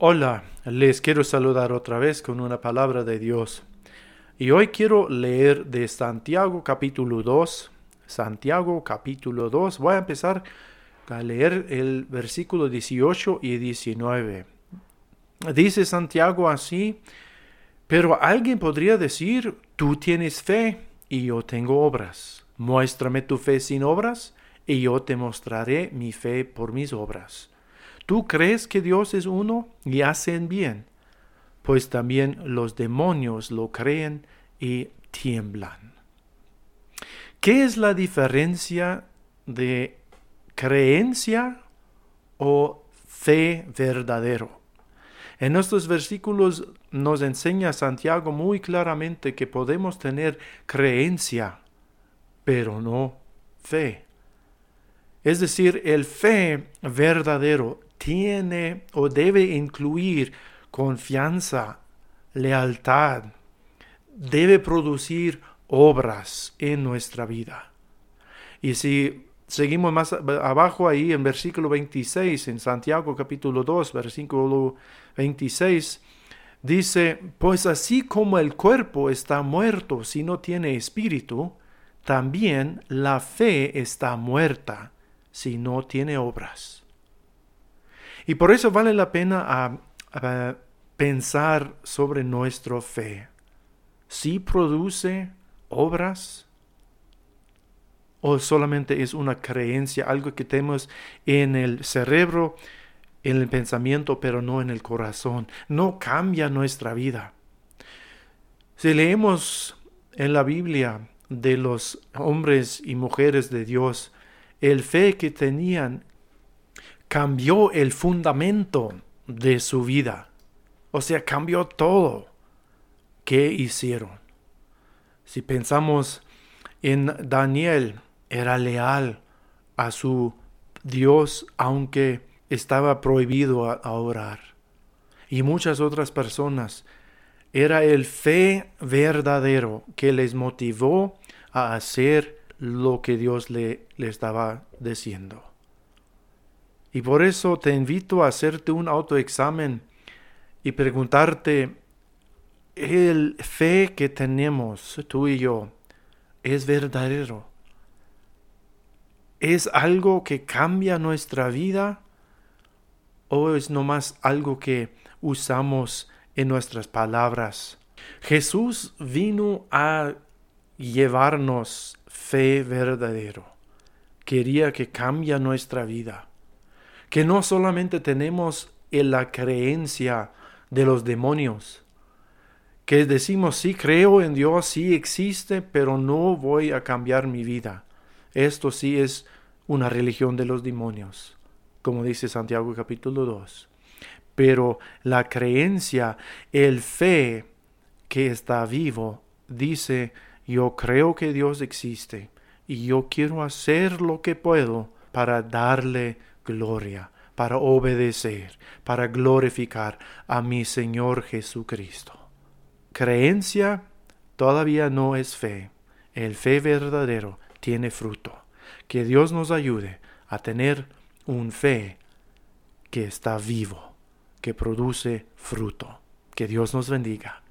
Hola, les quiero saludar otra vez con una palabra de Dios. Y hoy quiero leer de Santiago capítulo 2. Santiago capítulo 2. Voy a empezar a leer el versículo 18 y 19. Dice Santiago así, pero alguien podría decir, tú tienes fe y yo tengo obras. Muéstrame tu fe sin obras y yo te mostraré mi fe por mis obras. ¿Tú crees que Dios es uno y hacen bien? Pues también los demonios lo creen y tiemblan. ¿Qué es la diferencia de creencia o fe verdadero? En estos versículos nos enseña Santiago muy claramente que podemos tener creencia, pero no fe. Es decir, el fe verdadero tiene o debe incluir confianza, lealtad, debe producir obras en nuestra vida. Y si seguimos más abajo ahí en versículo 26, en Santiago capítulo 2, versículo 26, dice, pues así como el cuerpo está muerto si no tiene espíritu, también la fe está muerta si no tiene obras. Y por eso vale la pena pensar sobre nuestra fe. Si produce obras o solamente es una creencia, algo que tenemos en el cerebro, en el pensamiento, pero no en el corazón. No cambia nuestra vida. Si leemos en la Biblia de los hombres y mujeres de Dios, el fe que tenían cambió el fundamento de su vida. O sea, cambió todo que hicieron. Si pensamos en Daniel, era leal a su Dios aunque estaba prohibido a, orar. Y muchas otras personas. Era el fe verdadero que les motivó a hacer lo que Dios le, le estaba diciendo. Y por eso te invito a hacerte un autoexamen y preguntarte, ¿el fe que tenemos tú y yo es verdadero? ¿Es algo que cambia nuestra vida? ¿O es nomás algo que usamos en nuestras palabras? Jesús vino a llevarnos fe verdadero. Quería que cambie nuestra vida que no solamente tenemos en la creencia de los demonios, que decimos sí creo en Dios, sí existe, pero no voy a cambiar mi vida. Esto sí es una religión de los demonios, como dice Santiago capítulo 2. Pero la creencia, el fe que está vivo, dice, yo creo que Dios existe y yo quiero hacer lo que puedo para darle gloria, para obedecer, para glorificar a mi Señor Jesucristo. Creencia todavía no es fe. El fe verdadero tiene fruto. Que Dios nos ayude a tener un fe que está vivo, que produce fruto. Que Dios nos bendiga.